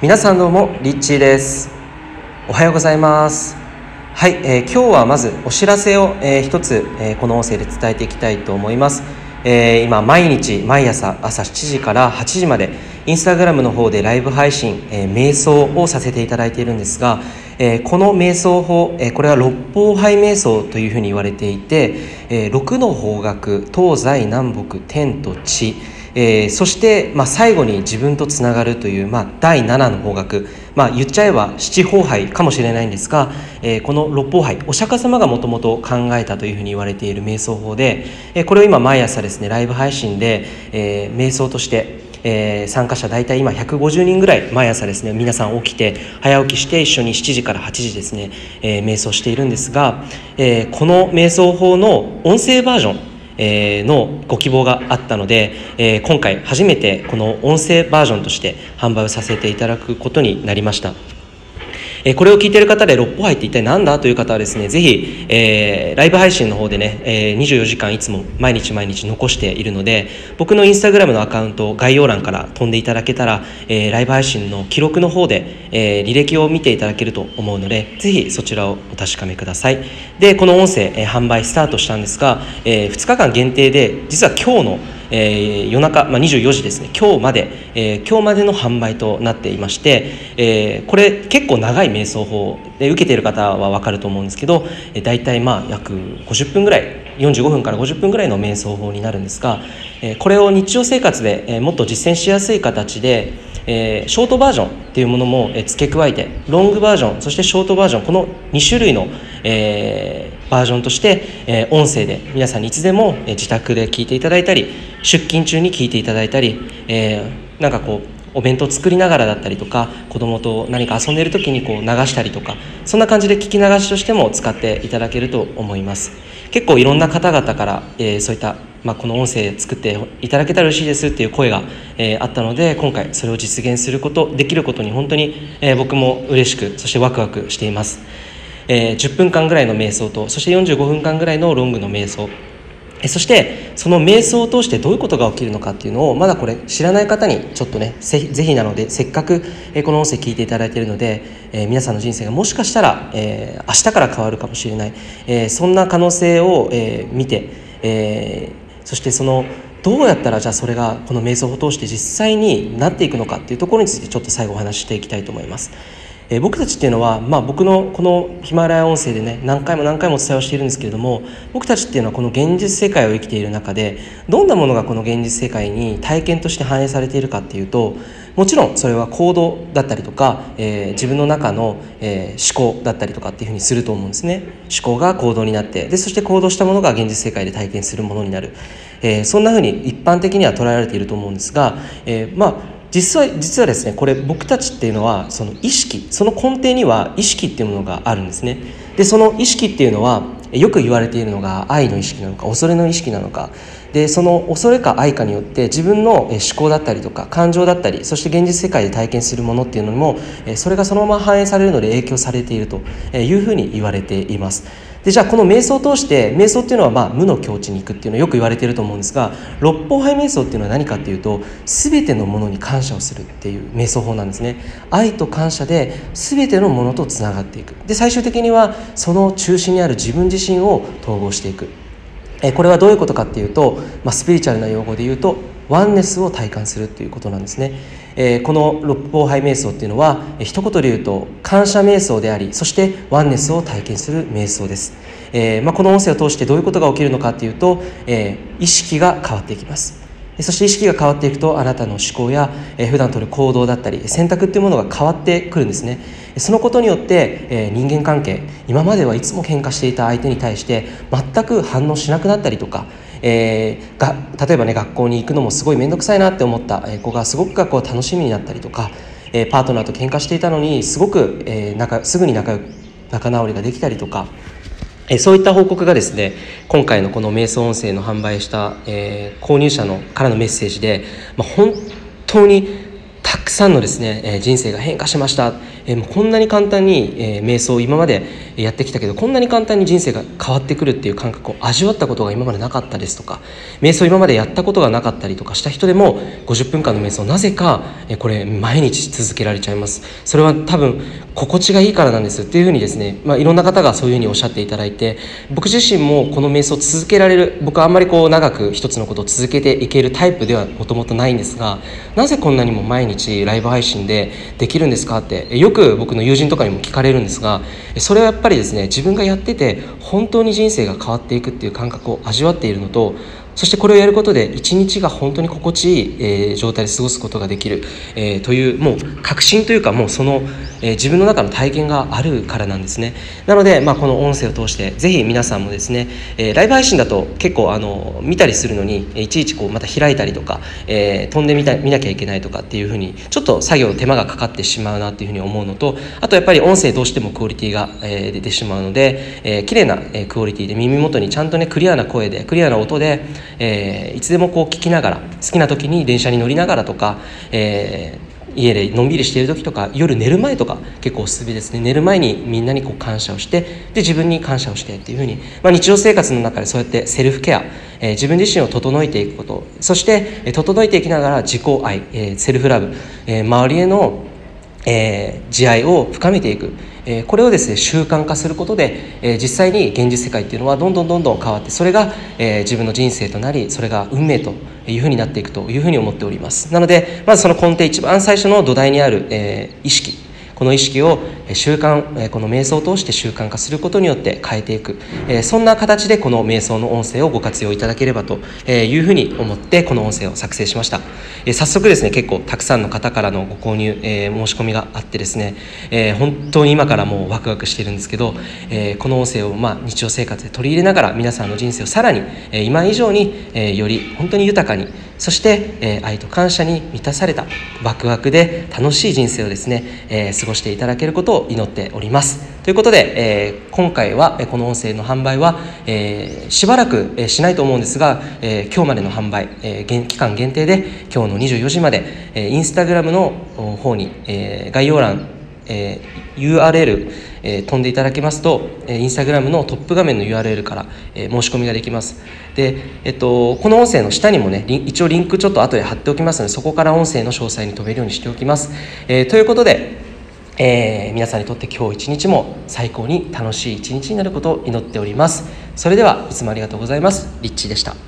皆さんどうもリッチーです。おはようございます。はい、えー、今日はまずお知らせを、えー、一つ、えー、この音声で伝えていきたいと思います、えー、今毎日毎朝朝7時から8時までインスタグラムの方でライブ配信、えー、瞑想をさせていただいているんですが、えー、この瞑想法、えー、これは六方杯瞑想というふうに言われていて、えー、6の方角東西南北天と地えー、そして、まあ、最後に自分とつながるという、まあ、第7の方角、まあ、言っちゃえば七宝杯かもしれないんですが、えー、この六宝杯お釈迦様がもともと考えたというふうに言われている瞑想法で、えー、これを今毎朝ですねライブ配信で、えー、瞑想としてえー、参加者大体今150人ぐらい毎朝ですね皆さん起きて早起きして一緒に7時から8時ですね、えー、瞑想しているんですが、えー、この瞑想法の音声バージョンえーのご希望があったので、え今回初めてこの音声バージョンとして販売をさせていただくことになりました。えこれを聞いている方で六歩杯って一体何だという方はですね、ぜひ、えー、ライブ配信の方でね、えー、24時間いつも毎日毎日残しているので、僕のインスタグラムのアカウント概要欄から飛んでいただけたら、えー、ライブ配信の記録の方で、え、履歴を見ていただけると思うので、ぜひそちらをお確かめください。で、この音声、え、販売スタートしたんですが、えー、2日間限定で、実は今日のえー、夜中、まあ、24時ですね。今日まで、えー、今日までの販売となっていまして、えー、これ結構長い瞑想法で受けている方は分かると思うんですけど、えー、大体まあ約50分ぐらい45分から50分ぐらいの瞑想法になるんですが、えー、これを日常生活で、えー、もっと実践しやすい形で、えー、ショートバージョンっていうものも付け加えてロングバージョンそしてショートバージョンこの2種類の、えー、バージョンとして、えー、音声で皆さんにいつでも、え自宅で聞いていただいたり出勤中に聞いていただいたり、えー、なんかこうお弁当作りながらだったりとか子供と何か遊んでる時にこう流したりとかそんな感じで聞き流しとしても使っていただけると思います。結構いろんな方々から、えー、そういったまあ、この音声作っていただけたら嬉しいですっていう声が、えー、あったので今回それを実現することできることに本当に、えー、僕も嬉しくそしてワクワクしています、えー、10分間ぐらいの瞑想とそして45分間ぐらいのロングの瞑想。そしてその瞑想を通してどういうことが起きるのかっていうのをまだこれ知らない方にちょっとねぜひなのでせっかくこの音声聞いていただいているので、えー、皆さんの人生がもしかしたら、えー、明日から変わるかもしれない、えー、そんな可能性を、えー、見て、えー、そしてそのどうやったらじゃあそれがこの瞑想を通して実際になっていくのかっていうところについてちょっと最後お話ししていきたいと思います。え僕たちっていうのは、まあ、僕のこのヒマラヤ音声でね何回も何回もお伝えをしているんですけれども僕たちっていうのはこの現実世界を生きている中でどんなものがこの現実世界に体験として反映されているかっていうともちろんそれは行動だったりとか、えー、自分の中の、えー、思考だったりとかっていうふうにすると思うんですね。思考が行動になってでそして行動したものが現実世界で体験するものになる、えー、そんなふうに一般的には捉えられていると思うんですが、えー、まあ実は実はですねこれ僕たちっていうのはその意識その根底には意識っていうものがあるんですね。でその意識っていうのはよく言われているのが愛の意識なのか恐れの意識なのかでその恐れか愛かによって自分の思考だったりとか感情だったりそして現実世界で体験するものっていうのにもそれがそのまま反映されるので影響されているというふうに言われています。でじゃあこの瞑想を通して瞑想っていうのはまあ無の境地に行くっていうのはよく言われていると思うんですが六方杯瞑想っていうのは何かっていうと全てのものに感謝をするっていう瞑想法なんですね。愛と感謝で全てのものとつながっていく。で最終的にはその中心にある自分自身を統合していく。これはどういうことかっていうと、まあ、スピリチュアルな用語で言うとワンネスを体感するっていうことなんですね、えー、この六方杯瞑想っていうのは一言で言うと感謝瞑想でありそしてワンネスを体験する瞑想です、えー、まあ、この音声を通してどういうことが起きるのかっていうと、えー、意識が変わっていきます。そして意識が変わっていくとあなたの思考や、えー、普段取る行動だったり選択っていうものが変わってくるんですね。そのことによって、え、人間関係今まではいつも喧嘩していた相手に対して全く反応しなくなったりとかえー、が例えばね学校に行くのもすごい面倒くさいなって思った子がすごく学校楽しみになったりとか、えー、パートナーと喧嘩していたのにすごく、えー、仲すぐに仲仲直りができたりとか、えー、そういった報告がですね今回のこの瞑想音声の販売した、えー、購入者のからのメッセージで、まあ、本当にたくさんのですね、え人生が変化しました、えもうこんなに簡単に、え瞑想を今までやってきたけどこんなに簡単に人生が変わってくるっていう感覚を味わったことが今までなかったですとか瞑想今までやったことがなかったりとかした人でも50分間の瞑想なぜか、えこれ毎日続けられちゃいます。それは多分心地がいいからなんですっていうふうにですね、まあ、いろんな方がそういうふうにおっしゃっていただいて僕自身もこの瞑想を続けられる僕はあんまりこう長く一つのことを続けていけるタイプではもともとないんですがなぜこんなにも毎日ライブ配信でできるんですかってよく僕の友人とかにも聞かれるんですがそれはやっぱりですね自分がやってて本当に人生が変わっていくっていう感覚を味わっているのとそしてこれをやることで一日が本当に心地いい、えー、状態で過ごすことができる、えー、というもう確信というかもうその、えー、自分の中の体験があるからなんですね。なので、まあ、この音声を通してぜひ皆さんもですね、えライブ配信だと結構あの見たりするのにいちいちこうまた開いたりとか、え飛んでみた見なきゃいけないとかっていうふうにちょっと作業の手間がかかってしまうなっていうふうに思うのとあとやっぱり音声どうしてもクオリティが、え出てしまうので、えー、綺麗な、えクオリティで耳元にちゃんとねクリアな声でクリアな音で、えー、いつでもこう聞きながら好きな時に電車に乗りながらとか、えー家でのんびりしている時とか夜寝る前とか結構おすすめですね。寝る前にみんなにこう感謝をしてで自分に感謝をしてっていうふうに、まあ、日常生活の中でそうやってセルフケア、えー、自分自身を整えていくこと。そして、え、整えていきながら自己愛、えー、セルフラブ、えー、周りへのえー、慈愛を深めていく、えー、これをですね習慣化することで、えー、実際に現実世界っていうのはどんどんどんどん変わってそれが、え自分の人生となりそれが運命というふうになっていくというふうに思っております。なのでまずその根底一番最初の土台にある、え意識。この意識を習慣この瞑想を通して習慣化することによって変えていく。そんな形でこの瞑想の音声をご活用いただければというふうに思ってこの音声を作成しました。早速ですね結構たくさんの方からのご購入申し込みがあってですね本当に今からもうワクワクしてるんですけどこの音声をまあ日常生活で取り入れながら皆さんの人生をさらに今以上により本当に豊かにそして、え愛と感謝に満たされたワクワクで楽しい人生をですね、え過ごしていただけることを祈っております。ということで、え今回はこの音声の販売は、えしばらくしないと思うんですが、え今日までの販売、え期間限定で今日の24時まで、えインスタグラムの方に、え概要欄、え URL えー、飛んでいただきますと、えー、インスタグラムのトップ画面の URL から、えー、申し込みができます。で、えっと、この音声の下にもね一応リンクちょっと後で貼っておきますのでそこから音声の詳細に飛べるようにしておきます、えー、ということで、えー、皆さんにとって今日一日も最高に楽しい一日になることを祈っております。それではいつもありがとうございます。リッチーでした。